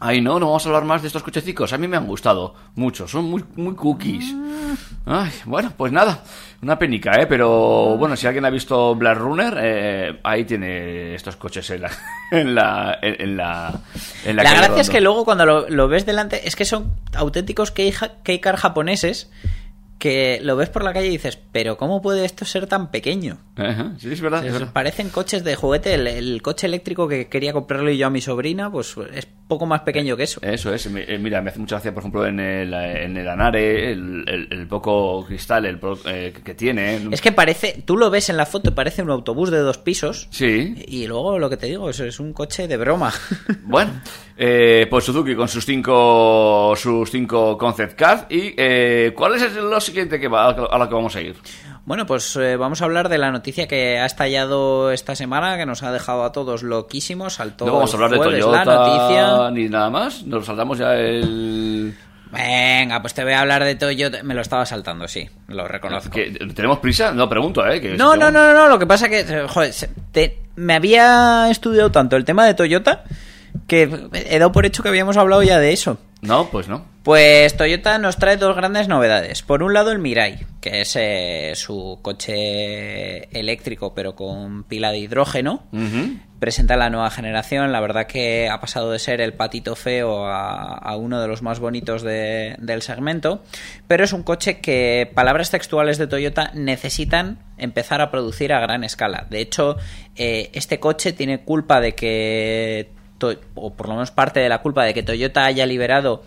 Ay, no, no vamos a hablar más de estos cochecicos. A mí me han gustado mucho, son muy, muy cookies. Ay, bueno, pues nada, una penica, ¿eh? Pero bueno, si alguien ha visto Black Runner, eh, ahí tiene estos coches en la, en la, en, la, en La, gracia es que luego cuando lo, lo ves delante, es que son auténticos keicar japoneses que lo ves por la calle y dices, pero ¿cómo puede esto ser tan pequeño? Ajá, sí, es verdad. es verdad. Parecen coches de juguete. El, el coche eléctrico que quería comprarle yo a mi sobrina, pues es poco más pequeño que eso. Eso es, eh, mira, me hace mucha gracia, por ejemplo, en el, en el Anare, el, el- el poco cristal el pro- eh, que tiene. ¿eh? Es que parece, tú lo ves en la foto parece un autobús de dos pisos. Sí. Y luego lo que te digo, es, es un coche de broma. Bueno, eh, pues Suzuki con sus cinco sus cinco concept cars. ¿Y eh, cuál es lo siguiente que va, a la que vamos a ir? Bueno, pues eh, vamos a hablar de la noticia que ha estallado esta semana, que nos ha dejado a todos loquísimos. Saltó No vamos a hablar de Toyota la noticia. ni nada más. Nos saltamos ya el... Venga, pues te voy a hablar de Toyota. Me lo estaba saltando, sí, lo reconozco. ¿Que- ¿Tenemos prisa? No, pregunto, ¿eh? Que No, si no, no, no, no, lo que pasa que, eh, joder, te- me había estudiado tanto el tema de Toyota que he dado por hecho que habíamos hablado ya de eso. No, pues no. Pues Toyota nos trae dos grandes novedades. Por un lado el Mirai, que es eh, su coche eléctrico pero con pila de hidrógeno. Presenta la nueva generación, la verdad que ha pasado de ser el patito feo a, a uno de los más bonitos de- del segmento, pero es un coche que, palabras textuales de Toyota, necesitan empezar a producir a gran escala. De hecho, eh, este coche tiene culpa de que, o por lo menos parte de la culpa de que Toyota haya liberado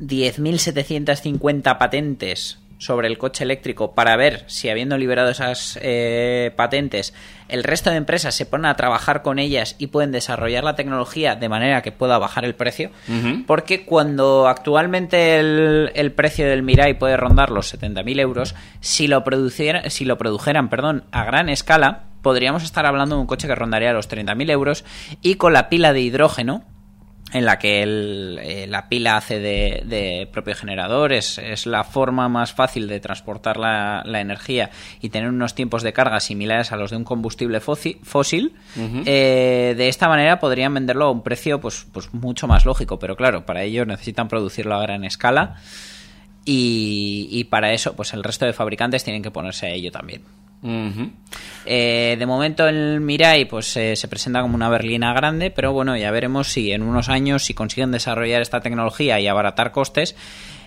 10.750 patentes sobre el coche eléctrico para ver si habiendo liberado esas eh, patentes el resto de empresas se ponen a trabajar con ellas y pueden desarrollar la tecnología de manera que pueda bajar el precio, porque cuando actualmente el, el precio del Mirai puede rondar los 70.000 euros, si lo, si lo produjeran perdón, a gran escala, podríamos estar hablando de un coche que rondaría los 30.000 euros y con la pila de hidrógeno, en la que el- eh, la pila hace de, de propio generador, es, es la forma más fácil de transportar la, la energía y tener unos tiempos de carga similares a los de un combustible fósil. Eh, de esta manera podrían venderlo a un precio pues, pues mucho más lógico, pero claro, para ello necesitan producirlo a gran escala y, y para eso pues el resto de fabricantes tienen que ponerse a ello también. Eh, de momento el Mirai pues eh, se presenta como una berlina grande, pero bueno, ya veremos si en unos años, si consiguen desarrollar esta tecnología y abaratar costes,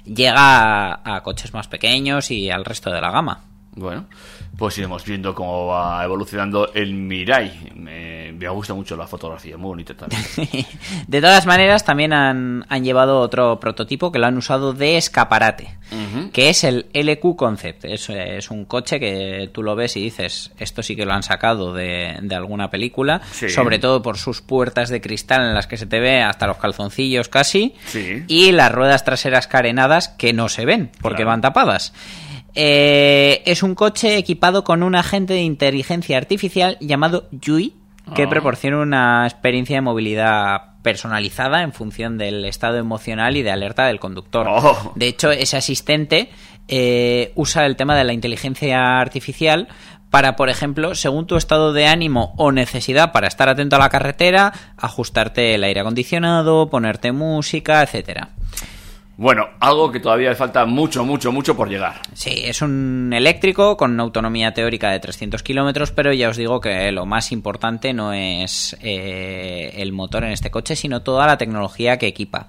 llega a coches más pequeños y al resto de la gama. Bueno, pues iremos viendo cómo va evolucionando el Mirai. Me, me gusta mucho la fotografía, muy bonita también. De todas maneras, también han, han llevado otro prototipo que lo han usado de escaparate, que es el LQ Concept. Es, es un coche que tú lo ves y dices, esto sí que lo han sacado de, de alguna película, Sí. sobre todo por sus puertas de cristal en las que se te ve hasta los calzoncillos casi, Sí. y las ruedas traseras carenadas que no se ven porque Claro. van tapadas. Eh, es un coche equipado con un agente de inteligencia artificial llamado Yui, que Ah. proporciona una experiencia de movilidad personalizada en función del estado emocional y de alerta del conductor. Oh. De hecho, ese asistente eh, usa el tema de la inteligencia artificial para, por ejemplo, según tu estado de ánimo o necesidad para estar atento a la carretera, ajustarte el aire acondicionado, ponerte música, etcétera. Bueno, algo que todavía falta mucho, mucho, mucho por llegar. Sí, es un eléctrico con una autonomía teórica de 300 kilómetros, pero ya os digo que lo más importante no es eh, el motor en este coche, sino toda la tecnología que equipa.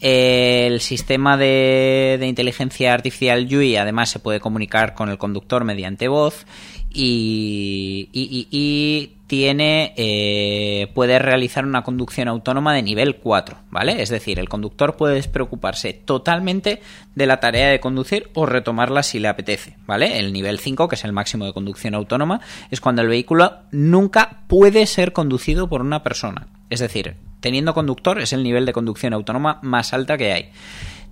El sistema de, de inteligencia artificial Yui además se puede comunicar con el conductor mediante voz y, y- tiene eh, puede realizar una conducción autónoma de nivel 4, ¿vale? Es decir, el conductor puede despreocuparse totalmente de la tarea de conducir o retomarla si le apetece, ¿vale? El nivel 5, que es el máximo de conducción autónoma, es cuando el vehículo nunca puede ser conducido por una persona. Es decir, teniendo conductor es el nivel de conducción autónoma más alta que hay.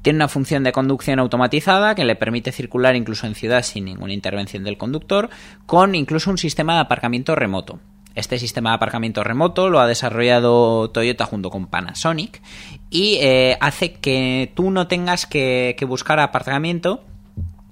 Tiene una función de conducción automatizada que le permite circular incluso en ciudad sin ninguna intervención del conductor, con incluso un sistema de aparcamiento remoto. Este sistema de aparcamiento remoto lo ha desarrollado Toyota junto con Panasonic y eh, hace que tú no tengas que, que buscar aparcamiento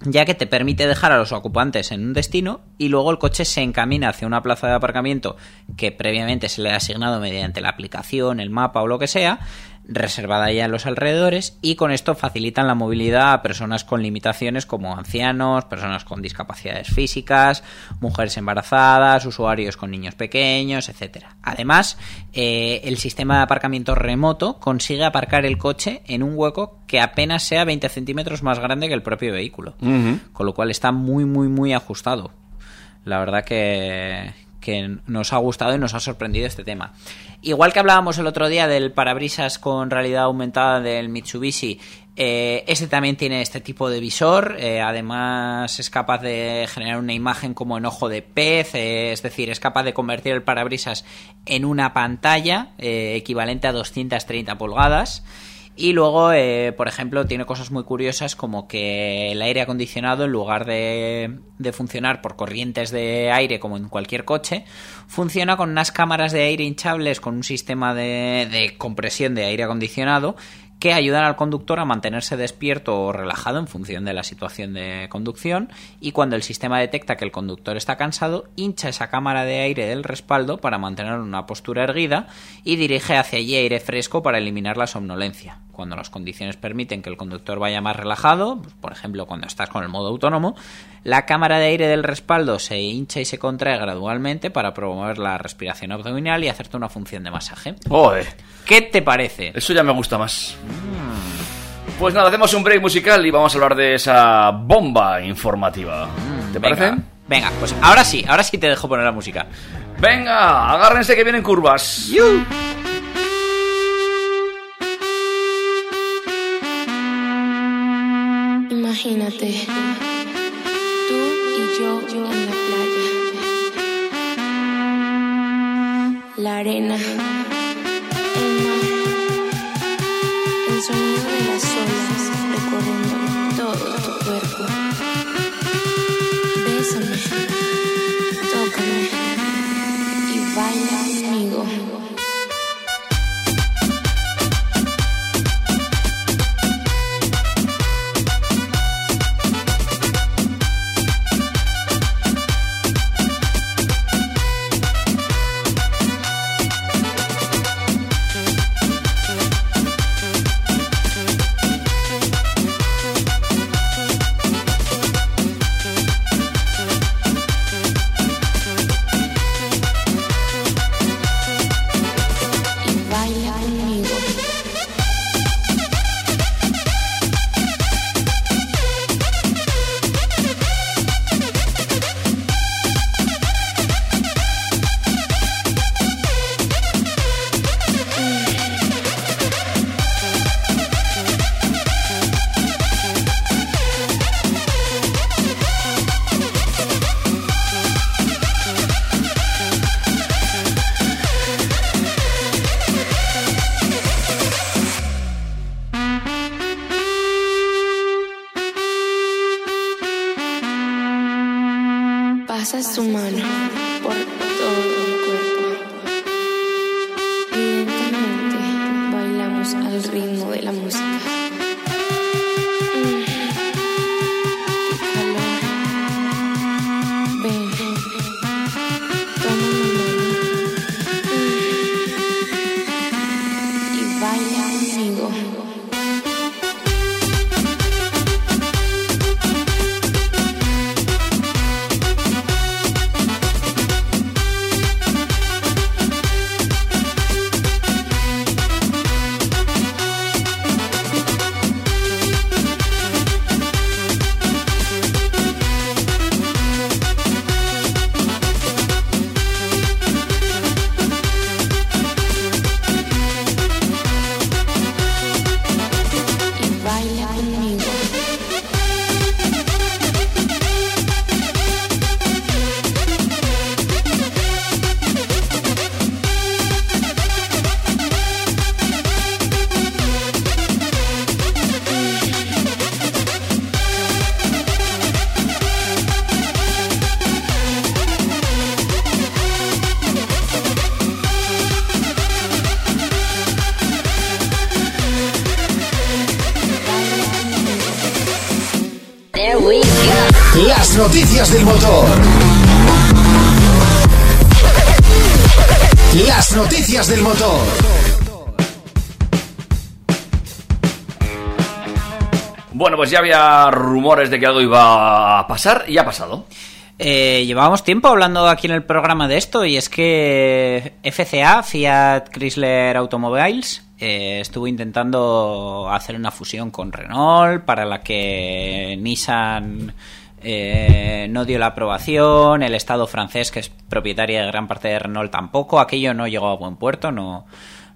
ya que te permite dejar a los ocupantes en un destino y luego el coche se encamina hacia una plaza de aparcamiento que previamente se le ha asignado mediante la aplicación, el mapa o lo que sea, reservada ya en los alrededores y con esto facilitan la movilidad a personas con limitaciones como ancianos, personas con discapacidades físicas, mujeres embarazadas, usuarios con niños pequeños, etcétera. Además, eh, el sistema de aparcamiento remoto consigue aparcar el coche en un hueco que apenas sea 20 centímetros más grande que el propio vehículo, con lo cual está muy muy muy ajustado. La verdad que, que nos ha gustado y nos ha sorprendido este tema. Igual que hablábamos el otro día del parabrisas con realidad aumentada del Mitsubishi, eh, este también tiene este tipo de visor, eh, además es capaz de generar una imagen como en ojo de pez, eh, es decir, es capaz de convertir el parabrisas en una pantalla eh, equivalente a 230 pulgadas. Y luego, eh, por ejemplo, tiene cosas muy curiosas como que el aire acondicionado, en lugar de, de funcionar por corrientes de aire como en cualquier coche, funciona con unas cámaras de aire hinchables con un sistema de, de compresión de aire acondicionado que ayudan al conductor a mantenerse despierto o relajado en función de la situación de conducción y cuando el sistema detecta que el conductor está cansado, hincha esa cámara de aire del respaldo para mantener una postura erguida y dirige hacia allí aire fresco para eliminar la somnolencia. Cuando las condiciones permiten que el conductor vaya más relajado, pues, por ejemplo cuando estás con el modo autónomo, la cámara de aire del respaldo se hincha y se contrae gradualmente para promover la respiración abdominal y hacerte una función de masaje. Joder, ¿Qué te parece? eso ya me gusta más. Pues nada, hacemos un break musical y vamos a hablar de esa bomba informativa. ¿Te Venga, parece? Venga, pues ahora sí, ahora sí te dejo poner la música. Venga, agárrense que vienen curvas. Imagínate, tú y yo en la playa. la arena, el mar, el sonido de las olas noticias del motor. Bueno, pues ya había rumores de que algo iba a pasar y ha pasado. Eh, llevábamos tiempo hablando aquí en el programa de esto y es que FCA, Fiat Chrysler Automobiles, eh, estuvo intentando hacer una fusión con Renault para la que Nissan eh, no dio la aprobación, el Estado francés, que es propietaria de gran parte de Renault, tampoco. Aquello no llegó a buen puerto, no,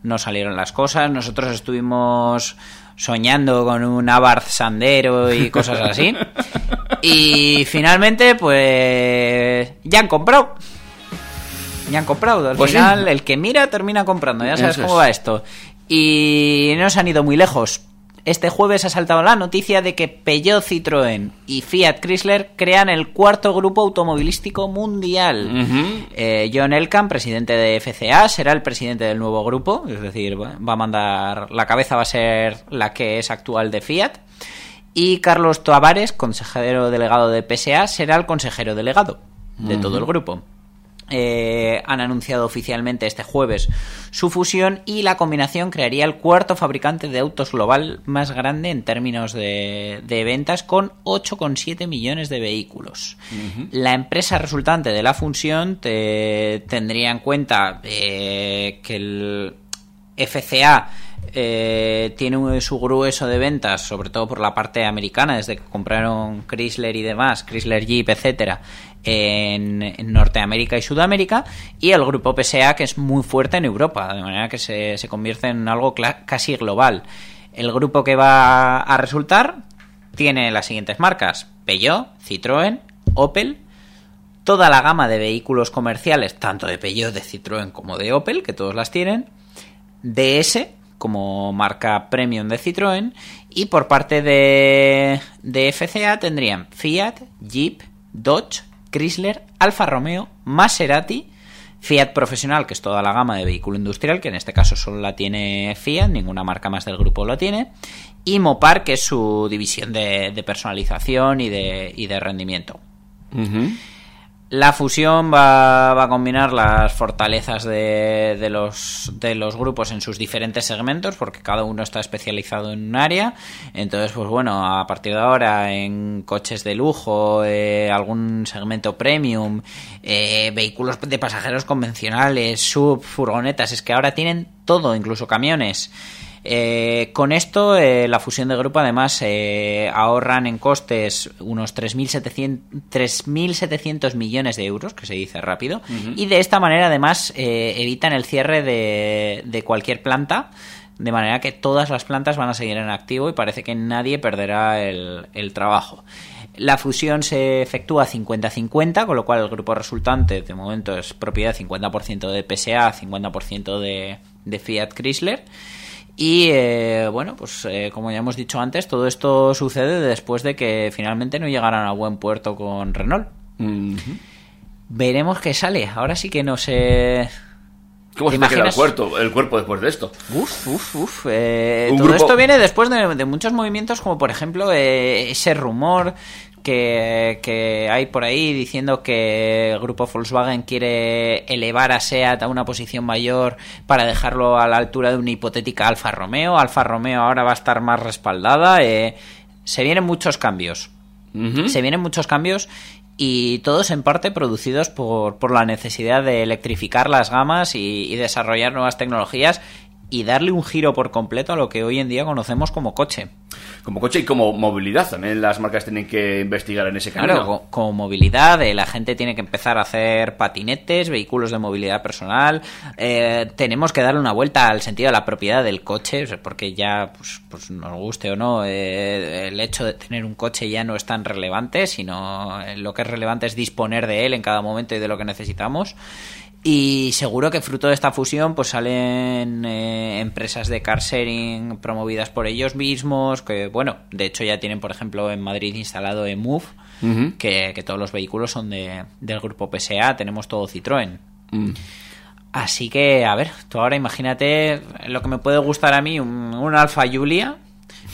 no salieron las cosas. Nosotros estuvimos soñando con un Abarth Sandero y cosas así. Y finalmente, pues ya han comprado. Ya han comprado. Al Pues sí. final, el que mira termina comprando. Ya sabes Eso cómo es. va esto. Y no se han ido muy lejos. Este jueves ha saltado la noticia de que Peugeot, Citroën y Fiat Chrysler crean el cuarto grupo automovilístico mundial. Eh, John Elkann, presidente de FCA, será el presidente del nuevo grupo, es decir, va a mandar, la cabeza va a ser la que es actual de Fiat. Y Carlos Toavares, consejero delegado de PSA, será el consejero delegado de todo el grupo. Eh, han anunciado oficialmente este jueves su fusión y la combinación crearía el cuarto fabricante de autos global más grande en términos de, de ventas con 8,7 millones de vehículos. La empresa resultante de la fusión te- tendría en cuenta eh, que el FCA eh, tiene su grueso de ventas, sobre todo por la parte americana, desde que compraron Chrysler y demás, Chrysler Jeep, etcétera, en, Norteamérica y Sudamérica, y el grupo PSA, que es muy fuerte en Europa, de manera que se, se convierte en algo casi global. El grupo que va a resultar tiene las siguientes marcas: Peugeot, Citroën, Opel, toda la gama de vehículos comerciales, tanto de Peugeot, de Citroën como de Opel, que todos las tienen, DS como marca premium de Citroën y por parte de, de FCA tendrían Fiat, Jeep, Dodge, Chrysler, Alfa Romeo, Maserati, Fiat Profesional, que es toda la gama de vehículo industrial, que en este caso solo la tiene Fiat, ninguna marca más del grupo lo tiene, y Mopar, que es su división de, personalización y de rendimiento. La fusión va, va a combinar las fortalezas de, de los, de los grupos en sus diferentes segmentos, porque cada uno está especializado en un área. Entonces, pues bueno, a partir de ahora en coches de lujo, eh, algún segmento premium, eh, vehículos de pasajeros convencionales, sub, furgonetas, es que ahora tienen todo, incluso camiones. Eh, con esto, eh, la fusión de grupo además eh, ahorran en costes unos 3.700 3.700 millones de euros, que se dice rápido, y de esta manera además evitan el cierre de, de cualquier planta. De manera que todas las plantas van a seguir en activo y parece que nadie perderá el, el trabajo. La fusión se efectúa 50-50, con lo cual el grupo resultante de momento es propiedad 50% de PSA, 50% de, de Fiat Chrysler. Y eh, bueno, pues eh, como ya hemos dicho antes, todo esto sucede después de que finalmente no llegaran a buen puerto con Renault. Veremos qué sale. Ahora sí que no sé. ¿Cómo se ¿Te te queda el imaginas? cuerpo, el cuerpo después de esto? Uf, uf, uf. eh, todo grupo- esto viene después de, de muchos movimientos, como por ejemplo eh, ese rumor que, que hay por ahí diciendo que el grupo Volkswagen quiere elevar a SEAT a una posición mayor para dejarlo a la altura de una hipotética Alfa Romeo. Alfa Romeo ahora va a estar más respaldada. eh, se vienen muchos cambios. Se vienen muchos cambios y todos en parte producidos por, por la necesidad de electrificar las gamas y, y desarrollar nuevas tecnologías y darle un giro por completo a lo que hoy en día conocemos como coche. Como coche y como movilidad, también las marcas tienen que investigar en ese camino. Claro, co- como movilidad, eh, la gente tiene que empezar a hacer patinetes, vehículos de movilidad personal. eh, tenemos que darle una vuelta al sentido de la propiedad del coche, porque ya, pues, pues nos guste o no, eh, el hecho de tener un coche ya no es tan relevante, sino eh, lo que es relevante es disponer de él en cada momento y de lo que necesitamos. Y seguro que fruto de esta fusión pues salen eh, empresas de car sharing promovidas por ellos mismos, que bueno, de hecho ya tienen por ejemplo en Madrid instalado eMove, que, que todos los vehículos son de, del grupo PSA, tenemos todo Citroën. Mm. Así que, a ver, tú ahora imagínate lo que me puede gustar a mí, un, un Alfa Julia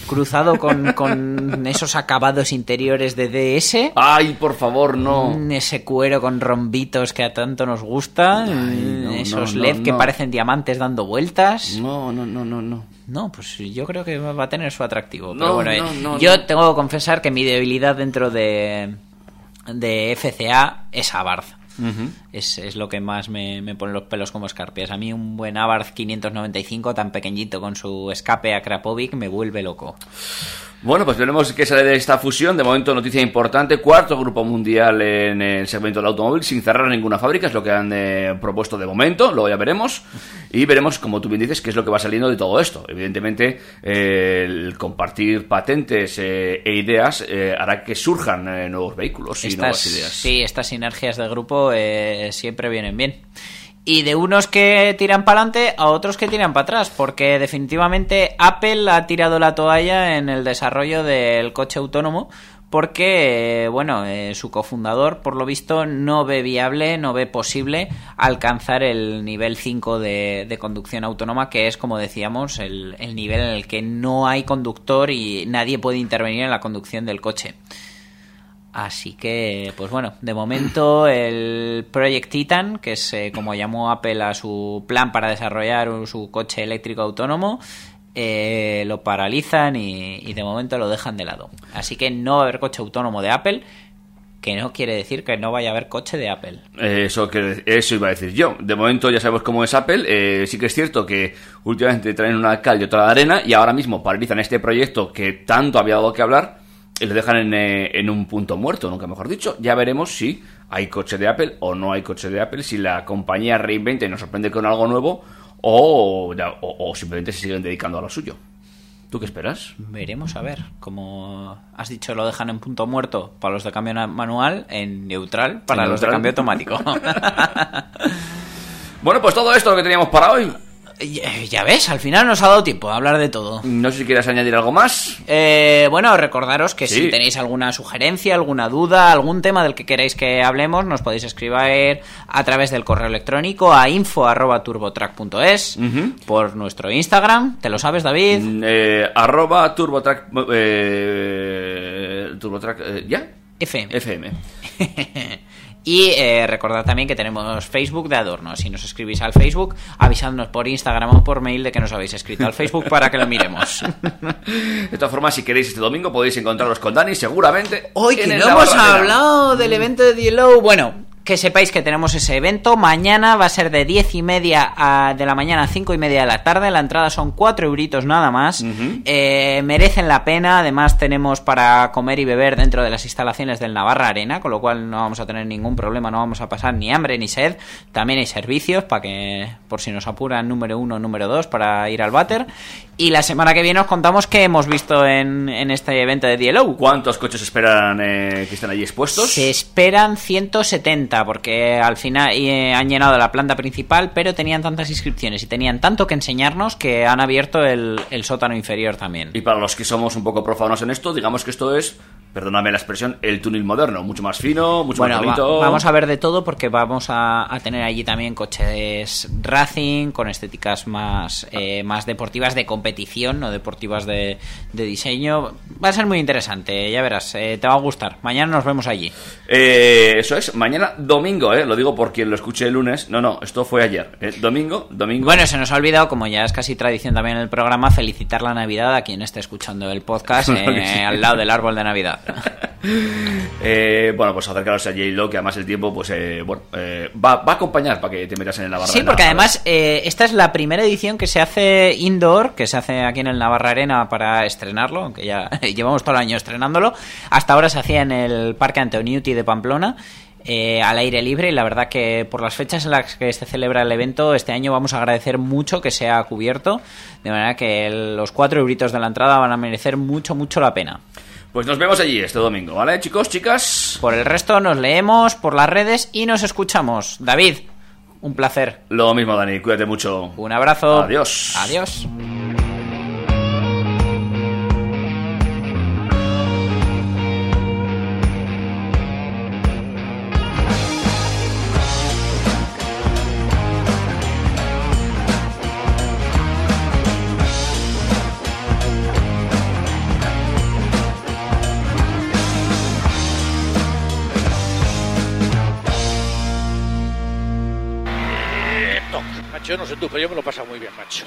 cruzado con, con esos acabados interiores de DS. Ay, por favor, no. Mm, Ese cuero con rombitos que a tanto nos gusta. no, esos no, LED no, que parecen diamantes dando vueltas. No, no, no, no, no. No, pues yo creo que va a tener su atractivo. No, Pero bueno, no, eh, no, yo tengo que confesar que mi debilidad dentro de, de FCA es Abarth. Es, es lo que más me, me pone los pelos como escarpias. A mí un buen Abarth 595 tan pequeñito con su escape a Krapovic me vuelve loco. Bueno, pues veremos qué sale de esta fusión. De momento, noticia importante. Cuarto grupo mundial en el segmento del automóvil, sin cerrar ninguna fábrica, es lo que han eh, propuesto de momento. Luego ya veremos. Y veremos, como tú bien dices, qué es lo que va saliendo de todo esto. Evidentemente, eh, el compartir patentes eh, e ideas eh, hará que surjan nuevos vehículos y nuevas ideas. sí, estas sinergias de grupo siempre vienen bien. Y de unos que tiran para adelante a otros que tiran para atrás, porque definitivamente Apple ha tirado la toalla en el desarrollo del coche autónomo, porque, bueno, eh, su cofundador, por lo visto, no ve viable, no ve posible alcanzar el nivel 5 de, de conducción autónoma, que es, como decíamos, el nivel en el que no hay conductor y nadie puede intervenir en la conducción del coche. Así que, pues bueno, de momento el Project Titan, que es eh, como llamó Apple a su plan para desarrollar su coche eléctrico autónomo, eh, lo paralizan y, y de momento lo dejan de lado. Así que no va a haber coche autónomo de Apple, que no quiere decir que no vaya a haber coche de Apple. Eh, Eso, que, eso iba a decir yo. De momento ya sabemos cómo es Apple. Eh, sí que es cierto que últimamente traen una cal y otra de arena y ahora mismo paralizan este proyecto que tanto había dado que hablar y lo dejan en, eh, en un punto muerto, nunca mejor dicho. Ya veremos si hay coche de Apple o no hay coche de Apple, si la compañía reinventa y nos sorprende con algo nuevo o, ya- o- o simplemente se siguen dedicando a lo suyo. ¿Tú qué esperas? Veremos a ver. Como has dicho, lo dejan en punto muerto para los de cambio manual, en neutral para En los de cambio automático. Bueno, pues todo esto lo que teníamos para hoy. Ya, ya ves, al final nos ha dado tiempo a hablar de todo. No sé si quieres añadir algo más. Eh, bueno, recordaros que Sí. si tenéis alguna sugerencia, alguna duda, algún tema del que queráis que hablemos, nos podéis escribir a través del correo electrónico a info.turbotrack.es por nuestro Instagram. ¿Te lo sabes, David? Mm, eh, arroba turbotrack. Eh, turbotrack. eh, ¿Ya? FM. FM. Y eh, recordad también que tenemos Facebook de adorno. Si nos escribís al Facebook, avisadnos por Instagram o por mail de que nos habéis escrito al Facebook para que lo miremos. De todas formas, si queréis este domingo podéis encontraros con Dani seguramente. Hoy que no hemos hablado del evento de Yellow. Bueno, que sepáis que tenemos ese evento. Mañana va a ser de 10 y media a- de la mañana a 5 y media de la tarde. La entrada son 4 euritos nada más. Eh, merecen la pena. Además, tenemos para comer y beber dentro de las instalaciones del Navarra Arena, con lo cual no vamos a tener ningún problema. No vamos a pasar ni hambre ni sed. También hay servicios para que, por si nos apuran, número 1, número 2 para ir al váter. Y la semana que viene os contamos qué hemos visto en, en este evento de Yellow. ¿Cuántos coches esperan eh, que estén allí expuestos? Se esperan 170 porque al final eh, han llenado la planta principal, pero tenían tantas inscripciones y tenían tanto que enseñarnos que han abierto el, el sótano inferior también. Y para los que somos un poco profanos en esto, digamos que esto es, perdóname la expresión, el túnel moderno. Mucho más fino, mucho Bueno, más va- bonito. vamos a ver de todo porque vamos a, a tener allí también coches racing con estéticas más, eh, más deportivas de competición, no deportivas de, de diseño. Va a ser muy interesante, ya verás, eh, te va a gustar. Mañana nos vemos allí. Eh, eso es, mañana domingo, eh, lo digo por quien lo escuche el lunes. No, no, esto fue ayer. eh, domingo, domingo. Bueno, se nos ha olvidado, como ya es casi tradición también en el programa, felicitar la Navidad a quien esté escuchando el podcast eh, sí. al lado del árbol de Navidad. Eh, bueno, pues acercaros a J-Lo, que además el tiempo, pues, eh, bueno, eh, va, va a acompañar para que te metas en el Navarra Sí, porque además eh, esta es la primera edición que se hace indoor, que se hace aquí en el Navarra Arena para estrenarlo, aunque ya llevamos todo el año estrenándolo. Hasta ahora se hacía en el Parque Antoniuti de Pamplona. Eh, al aire libre y la verdad que por las fechas en las que se celebra el evento este año vamos a agradecer mucho que sea cubierto de manera que el- los cuatro euritos de la entrada van a merecer mucho mucho la pena Pues nos vemos allí este domingo, ¿vale, chicos, chicas? por el resto nos leemos por las redes y nos escuchamos David un placer Lo mismo, Dani, cuídate mucho. un abrazo Adiós. adiós pero yo me lo he pasado muy bien, macho.